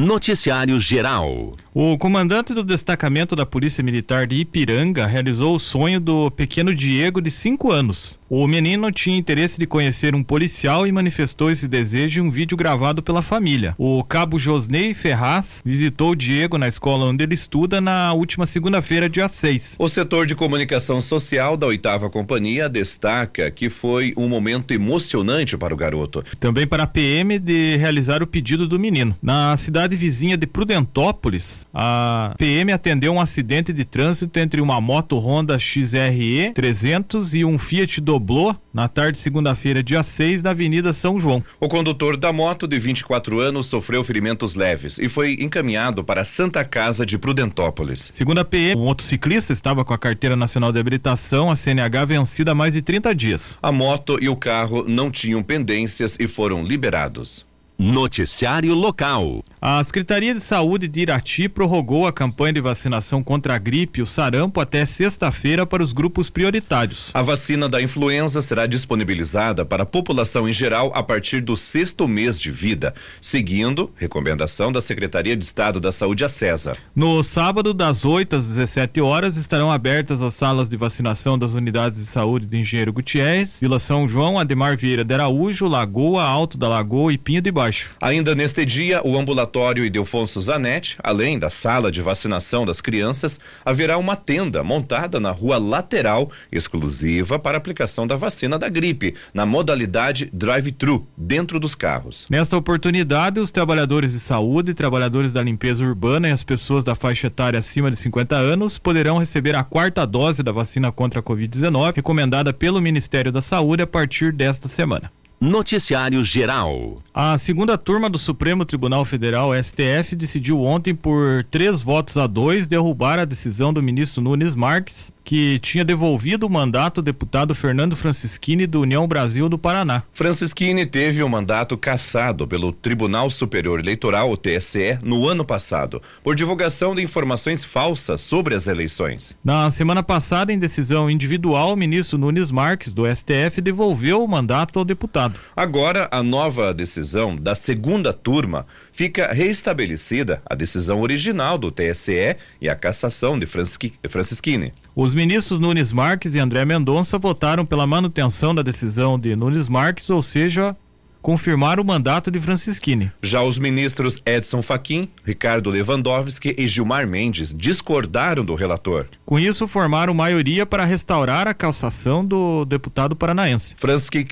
Noticiário Geral. O comandante do destacamento da Polícia Militar de Ipiranga realizou o sonho do pequeno Diego de 5 anos. O menino tinha interesse de conhecer um policial e manifestou esse desejo em um vídeo gravado pela família. O cabo Josnei Ferraz visitou o Diego na escola onde ele estuda na última segunda-feira, dia 6. O setor de comunicação social da oitava companhia destaca que foi um momento emocionante para o garoto. Também para a PM de realizar o pedido do menino. Na cidade vizinha de Prudentópolis, a PM atendeu um acidente de trânsito entre uma moto Honda XRE 300 e um Fiat Doblô na tarde de segunda-feira, dia 6, na Avenida São João. O condutor da moto, de 24 anos, sofreu ferimentos leves e foi encaminhado para a Santa Casa de Prudentópolis. Segundo a PM, o motociclista estava com a carteira nacional de habilitação, a CNH, vencida há mais de 30 dias. A moto e o carro não tinham pendências e foram liberados. Noticiário Local. A Secretaria de Saúde de Irati prorrogou a campanha de vacinação contra a gripe e o sarampo até sexta-feira para os grupos prioritários. A vacina da influenza será disponibilizada para a população em geral a partir do sexto mês de vida, seguindo recomendação da Secretaria de Estado da Saúde, a César. No sábado, das 8 às 17 horas, estarão abertas as salas de vacinação das unidades de saúde do Engenheiro Gutierrez, Vila São João, Ademar Vieira de Araújo, Lagoa, Alto da Lagoa e Pinho de Baixo. Ainda neste dia, o ambulatório ambulatório Ildefonso Zanetti, além da sala de vacinação das crianças, haverá uma tenda montada na rua lateral, exclusiva para aplicação da vacina da gripe, na modalidade drive-thru, dentro dos carros. Nesta oportunidade, os trabalhadores de saúde, trabalhadores da limpeza urbana e as pessoas da faixa etária acima de 50 anos poderão receber a quarta dose da vacina contra a Covid-19, recomendada pelo Ministério da Saúde a partir desta semana. Noticiário Geral. A segunda turma do Supremo Tribunal Federal, STF, decidiu ontem por três votos a dois derrubar a decisão do ministro Nunes Marques, que tinha devolvido o mandato ao deputado Fernando Francischini do União Brasil do Paraná. Francischini teve o mandato cassado pelo Tribunal Superior Eleitoral, o TSE, no ano passado, por divulgação de informações falsas sobre as eleições. Na semana passada, em decisão individual, o ministro Nunes Marques, do STF, devolveu o mandato ao deputado. Agora, a nova decisão da segunda turma fica reestabelecida a decisão original do TSE e a cassação de Francisquini. Os ministros Nunes Marques e André Mendonça votaram pela manutenção da decisão de Nunes Marques, ou seja, confirmar o mandato de Francisquini. Já os ministros Edson Fachin, Ricardo Lewandowski e Gilmar Mendes discordaram do relator. Com isso, formaram maioria para restaurar a cassação do deputado paranaense.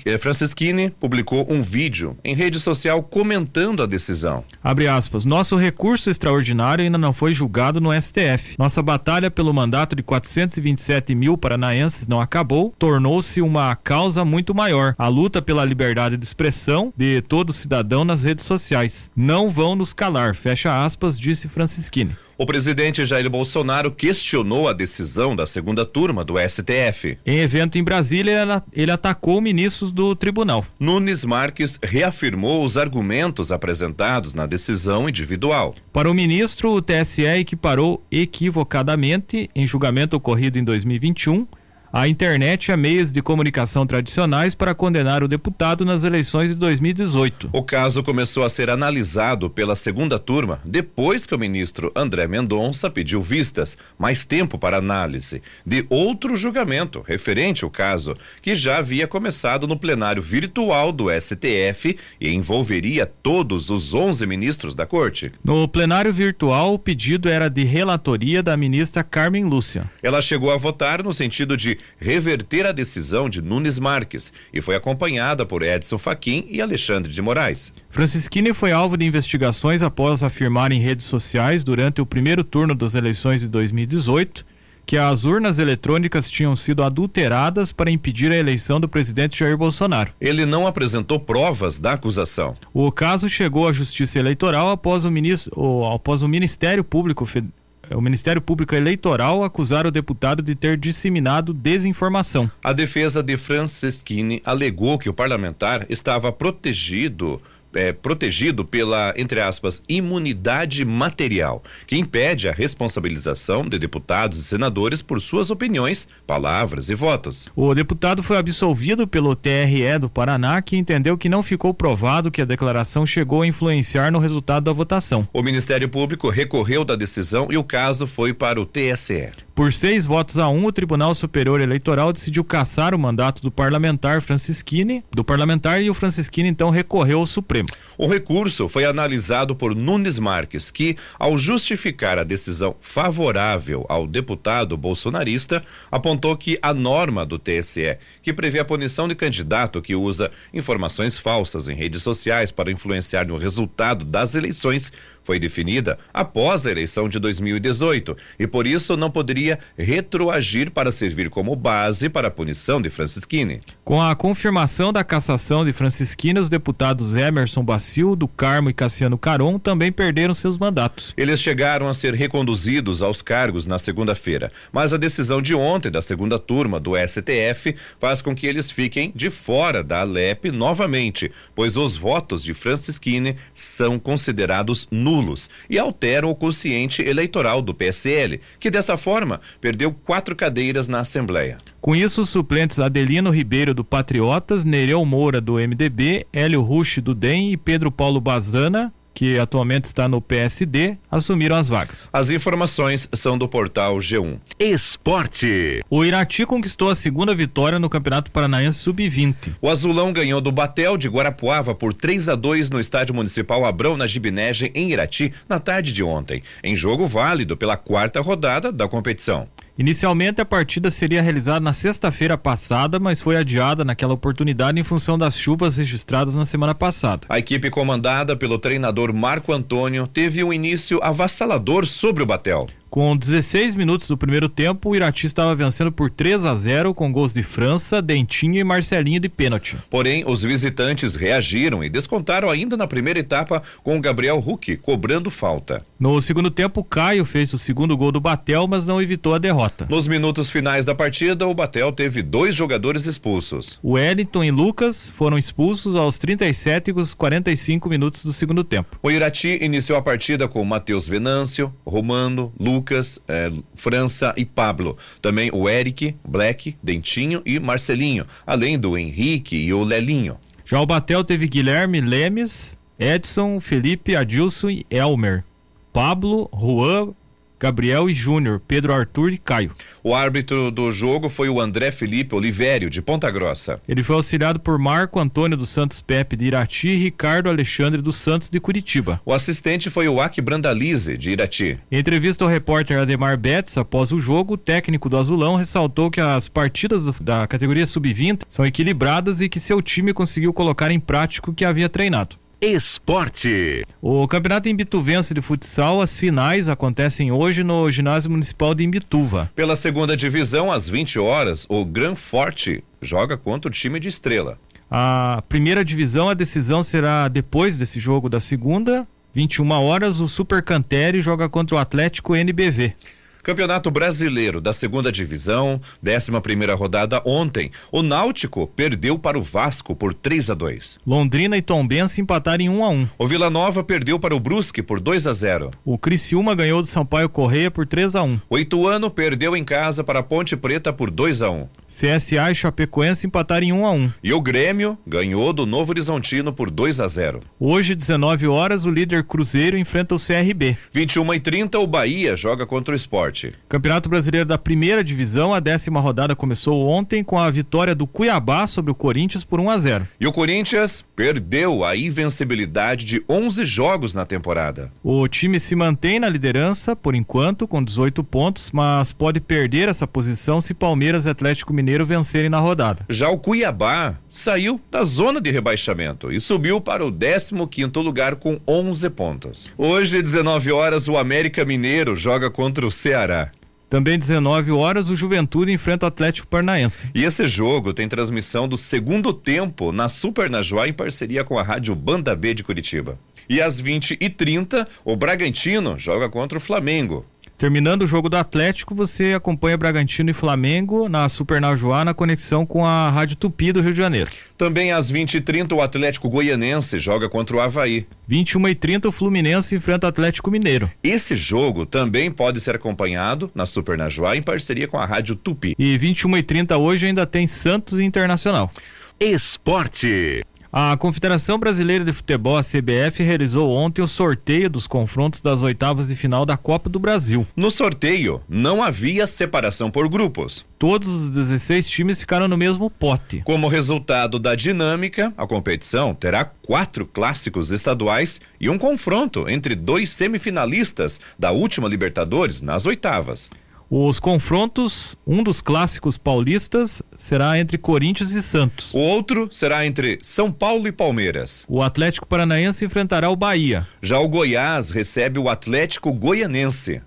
Eh, Francisquini publicou um vídeo em rede social comentando a decisão. Abre aspas, nosso recurso extraordinário ainda não foi julgado no STF. Nossa batalha pelo mandato de 427 mil paranaenses não acabou, tornou-se uma causa muito maior. A luta pela liberdade de expressão de todo cidadão nas redes sociais. Não vão nos calar, fecha aspas, disse Francisquini. O presidente Jair Bolsonaro questionou a decisão da segunda turma do STF. Em evento em Brasília, ele atacou ministros do tribunal. Nunes Marques reafirmou os argumentos apresentados na decisão individual. Para o ministro, o TSE equiparou equivocadamente, em julgamento ocorrido em 2021, a internet a meios de comunicação tradicionais para condenar o deputado nas eleições de 2018. O caso começou a ser analisado pela segunda turma depois que o ministro André Mendonça pediu vistas, mais tempo para análise, de outro julgamento referente ao caso, que já havia começado no plenário virtual do STF e envolveria todos os 11 ministros da corte. No plenário virtual, o pedido era de relatoria da ministra Carmen Lúcia. Ela chegou a votar no sentido de reverter a decisão de Nunes Marques e foi acompanhada por Edson Fachin e Alexandre de Moraes. Francisquini foi alvo de investigações após afirmar em redes sociais durante o primeiro turno das eleições de 2018 que as urnas eletrônicas tinham sido adulteradas para impedir a eleição do presidente Jair Bolsonaro. Ele não apresentou provas da acusação. O caso chegou à Justiça Eleitoral após o, ministro, após o Ministério Público o Ministério Público Eleitoral acusar o deputado de ter disseminado desinformação. A defesa de Franceschini alegou que o parlamentar estava protegido é, protegido pela, entre aspas, imunidade material, que impede a responsabilização de deputados e senadores por suas opiniões, palavras e votos. O deputado foi absolvido pelo TRE do Paraná, que entendeu que não ficou provado que a declaração chegou a influenciar no resultado da votação. O Ministério Público recorreu da decisão e o caso foi para o TSE. Por seis votos a um, o Tribunal Superior Eleitoral decidiu cassar o mandato do parlamentar Francisquini, do parlamentar, e o Francisquini então recorreu ao Supremo. O recurso foi analisado por Nunes Marques, que, ao justificar a decisão favorável ao deputado bolsonarista, apontou que a norma do TSE, que prevê a punição de candidato que usa informações falsas em redes sociais para influenciar no resultado das eleições, foi definida após a eleição de 2018 e por isso não poderia retroagir para servir como base para a punição de Francisquini. Com a confirmação da cassação de Francisquini, os deputados Emerson Bacil, do Carmo e Cassiano Caron também perderam seus mandatos. Eles chegaram a ser reconduzidos aos cargos na segunda-feira, mas a decisão de ontem da segunda turma do STF faz com que eles fiquem de fora da Alep novamente, pois os votos de Francisquini são considerados nulos e alteram o quociente eleitoral do PSL, que dessa forma perdeu quatro cadeiras na Assembleia. Com isso, os suplentes Adelino Ribeiro do Patriotas, Nereu Moura do MDB, Hélio Rush do DEM e Pedro Paulo Bazana que atualmente está no PSD, assumiram as vagas. As informações são do portal G1. Esporte. O Irati conquistou a segunda vitória no Campeonato Paranaense Sub-20. O Azulão ganhou do Batel de Guarapuava por 3 a 2 no Estádio Municipal Abrão na Gibinege em Irati na tarde de ontem, em jogo válido pela quarta rodada da competição. Inicialmente a partida seria realizada na sexta-feira passada, mas foi adiada naquela oportunidade em função das chuvas registradas na semana passada. A equipe comandada pelo treinador Marco Antônio teve um início avassalador sobre o Batel. Com 16 minutos do primeiro tempo, o Irati estava vencendo por 3 a 0 com gols de França, Dentinho e Marcelinho de pênalti. Porém, os visitantes reagiram e descontaram ainda na primeira etapa com o Gabriel Huck cobrando falta. No segundo tempo, Caio fez o segundo gol do Batel, mas não evitou a derrota. Nos minutos finais da partida, o Batel teve dois jogadores expulsos. Wellington e Lucas foram expulsos aos 37 e 45 minutos do segundo tempo. O Irati iniciou a partida com Matheus Venâncio, Romano, Lucas Lucas, é, França e Pablo. Também o Eric, Black, Dentinho e Marcelinho, além do Henrique e o Lelinho. Já o Batel teve Guilherme Lemes, Edson, Felipe, Adilson e Elmer. Pablo, Juan, Gabriel e Júnior, Pedro Arthur e Caio. O árbitro do jogo foi o André Felipe Olivério, de Ponta Grossa. Ele foi auxiliado por Marco Antônio dos Santos Pepe, de Irati, e Ricardo Alexandre dos Santos, de Curitiba. O assistente foi o Aki Brandalize, de Irati. Em entrevista ao repórter Ademar Betts, após o jogo, o técnico do Azulão ressaltou que as partidas da categoria sub-20 são equilibradas e que seu time conseguiu colocar em prática o que havia treinado. Esporte. O Campeonato Imbituvense de Futsal, as finais acontecem hoje no Ginásio Municipal de Imbituva. Pela segunda divisão, às 20 horas, o Gran Forte joga contra o time de Estrela. A primeira divisão, a decisão será depois desse jogo da segunda, 21 horas, o Super Cantere joga contra o Atlético NBV. Campeonato Brasileiro da Segunda Divisão, 11 primeira rodada ontem. O Náutico perdeu para o Vasco por 3 a 2. Londrina e Tombense empataram em 1 a 1. O Vila Nova perdeu para o Brusque por 2 a 0. O Criciúma ganhou do Sampaio Correia por 3 a 1. O Ituano perdeu em casa para a Ponte Preta por 2 a 1. CSA e Chapecoense empataram em 1 a 1. E o Grêmio ganhou do Novo Horizontino por 2 a 0. Hoje, 19 horas, o líder Cruzeiro enfrenta o CRB. 21 e 30 o Bahia joga contra o Campeonato Brasileiro da Primeira Divisão, a décima rodada começou ontem com a vitória do Cuiabá sobre o Corinthians por 1 a 0. E o Corinthians perdeu a invencibilidade de 11 jogos na temporada. O time se mantém na liderança por enquanto com 18 pontos, mas pode perder essa posição se Palmeiras e Atlético Mineiro vencerem na rodada. Já o Cuiabá saiu da zona de rebaixamento e subiu para o 15º lugar com 11 pontos. Hoje, 19 horas, o América Mineiro joga contra o Ceará. Também 19 horas, o Juventude enfrenta o Atlético Paranaense. E esse jogo tem transmissão do segundo tempo na Super Najuá em parceria com a Rádio Banda B de Curitiba. E às 20 e 30 o Bragantino joga contra o Flamengo. Terminando o jogo do Atlético, você acompanha Bragantino e Flamengo na Super Najuá na conexão com a Rádio Tupi do Rio de Janeiro. Também às 20h30 o Atlético Goianense joga contra o Havaí. 21h30 o Fluminense enfrenta o Atlético Mineiro. Esse jogo também pode ser acompanhado na Super Najuá em parceria com a Rádio Tupi. E 21h30 hoje ainda tem Santos Internacional. Esporte. A Confederação Brasileira de Futebol, a CBF, realizou ontem o sorteio dos confrontos das oitavas de final da Copa do Brasil. No sorteio, não havia separação por grupos. Todos os 16 times ficaram no mesmo pote. Como resultado da dinâmica, a competição terá quatro clássicos estaduais e um confronto entre dois semifinalistas da última Libertadores nas oitavas. Os confrontos, um dos clássicos paulistas será entre Corinthians e Santos. O outro será entre São Paulo e Palmeiras. O Atlético Paranaense enfrentará o Bahia. Já o Goiás recebe o Atlético Goianense.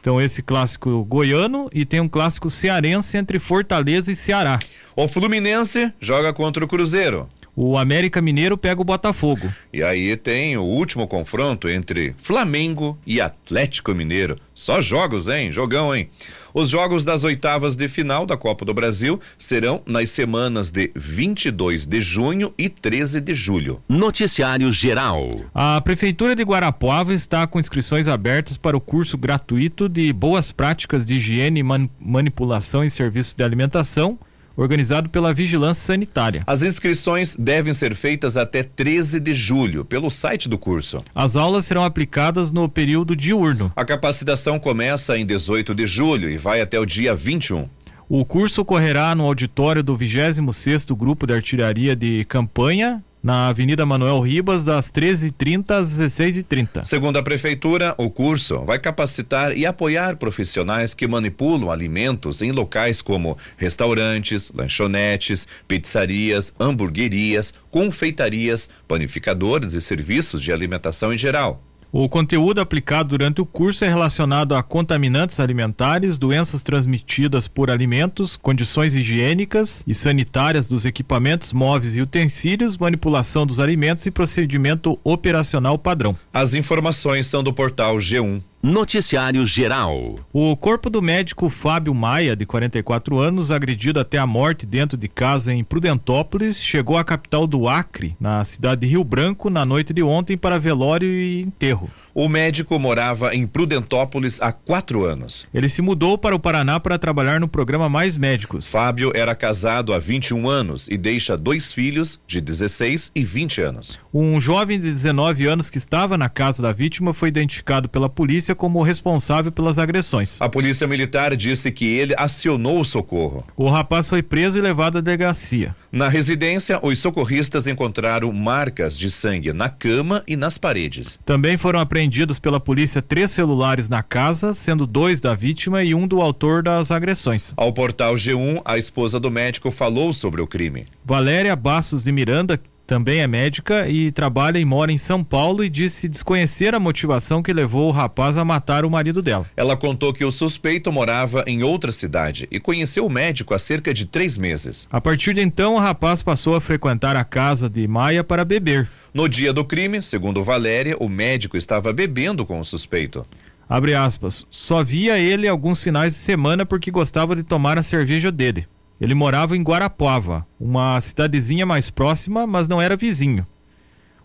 Então esse clássico goiano e tem um clássico cearense entre Fortaleza e Ceará. O Fluminense joga contra o Cruzeiro. O América Mineiro pega o Botafogo. E aí tem o último confronto entre Flamengo e Atlético Mineiro. Só jogos, hein? Jogão, hein? Os jogos das oitavas de final da Copa do Brasil serão nas semanas de 22 de junho e 13 de julho. Noticiário Geral. A Prefeitura de Guarapuava está com inscrições abertas para o curso gratuito de Boas Práticas de Higiene e Man Manipulação em Serviços de Alimentação organizado pela Vigilância Sanitária. As inscrições devem ser feitas até 13 de julho pelo site do curso. As aulas serão aplicadas no período diurno. A capacitação começa em 18 de julho e vai até o dia 21. O curso ocorrerá no auditório do 26º Grupo de Artilharia de Campanha, na Avenida Manuel Ribas, das 13h30 às 16h30. Segundo a Prefeitura, o curso vai capacitar e apoiar profissionais que manipulam alimentos em locais como restaurantes, lanchonetes, pizzarias, hamburguerias, confeitarias, panificadores e serviços de alimentação em geral. O conteúdo aplicado durante o curso é relacionado a contaminantes alimentares, doenças transmitidas por alimentos, condições higiênicas e sanitárias dos equipamentos móveis e utensílios, manipulação dos alimentos e procedimento operacional padrão. As informações são do portal G1. Noticiário Geral. O corpo do médico Fábio Maia, de 44 anos, agredido até a morte dentro de casa em Prudentópolis, chegou à capital do Acre, na cidade de Rio Branco, na noite de ontem para velório e enterro. O médico morava em Prudentópolis há quatro anos. Ele se mudou para o Paraná para trabalhar no programa Mais Médicos. Fábio era casado há 21 anos e deixa dois filhos de 16 e 20 anos. Um jovem de 19 anos que estava na casa da vítima foi identificado pela polícia como responsável pelas agressões. A polícia militar disse que ele acionou o socorro. O rapaz foi preso e levado à delegacia. Na residência, os socorristas encontraram marcas de sangue na cama e nas paredes. Também foram apreendidos pela polícia três celulares na casa, sendo dois da vítima e um do autor das agressões. Ao portal G1, a esposa do médico falou sobre o crime. Valéria Bastos de Miranda também é médica e trabalha e mora em São Paulo e disse desconhecer a motivação que levou o rapaz a matar o marido dela. Ela contou que o suspeito morava em outra cidade e conheceu o médico há cerca de três meses. A partir de então, o rapaz passou a frequentar a casa de Maia para beber. No dia do crime, segundo Valéria, o médico estava bebendo com o suspeito. Abre aspas, só via ele alguns finais de semana porque gostava de tomar a cerveja dele. Ele morava em Guarapuava, uma cidadezinha mais próxima, mas não era vizinho.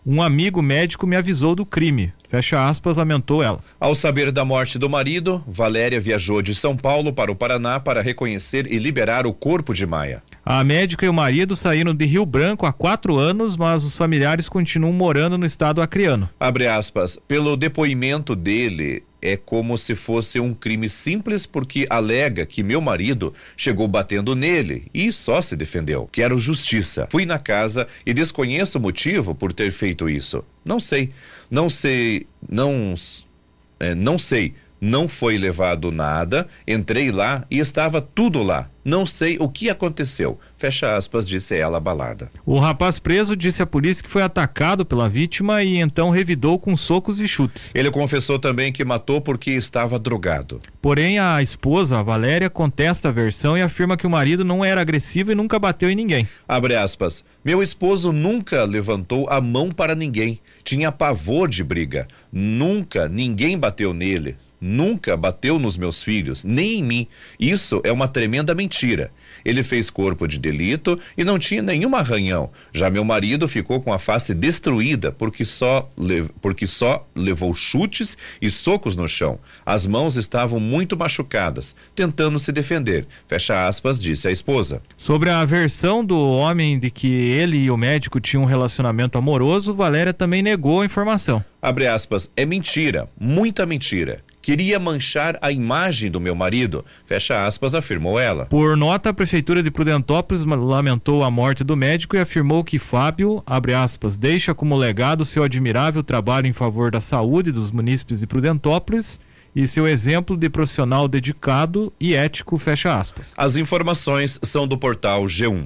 Um amigo médico me avisou do crime. Fecha aspas, lamentou ela. Ao saber da morte do marido, Valéria viajou de São Paulo para o Paraná para reconhecer e liberar o corpo de Maia. A médica e o marido saíram de Rio Branco há quatro anos, mas os familiares continuam morando no estado acreano. Abre aspas. Pelo depoimento dele, é como se fosse um crime simples porque alega que meu marido chegou batendo nele e só se defendeu. Quero justiça. Fui na casa e desconheço o motivo por ter feito isso. Não sei. Não sei. Não. É, não sei. Não foi levado nada. Entrei lá e estava tudo lá. Não sei o que aconteceu. Fecha aspas, disse ela abalada. O rapaz preso disse à polícia que foi atacado pela vítima e então revidou com socos e chutes. Ele confessou também que matou porque estava drogado. Porém, a esposa, a Valéria, contesta a versão e afirma que o marido não era agressivo e nunca bateu em ninguém. Abre aspas. Meu esposo nunca levantou a mão para ninguém. Tinha pavor de briga. Nunca ninguém bateu nele. Nunca bateu nos meus filhos, nem em mim. Isso é uma tremenda mentira. Ele fez corpo de delito e não tinha nenhum arranhão. Já meu marido ficou com a face destruída porque só, porque só levou chutes e socos no chão. As mãos estavam muito machucadas, tentando se defender. Fecha aspas, disse a esposa. Sobre a versão do homem de que ele e o médico tinham um relacionamento amoroso, Valéria também negou a informação. Abre aspas, é mentira, muita mentira. Queria manchar a imagem do meu marido, fecha aspas, afirmou ela. Por nota, a Prefeitura de Prudentópolis lamentou a morte do médico e afirmou que Fábio, abre aspas, deixa como legado seu admirável trabalho em favor da saúde dos munícipes de Prudentópolis e seu exemplo de profissional dedicado e ético, fecha aspas. As informações são do portal G1.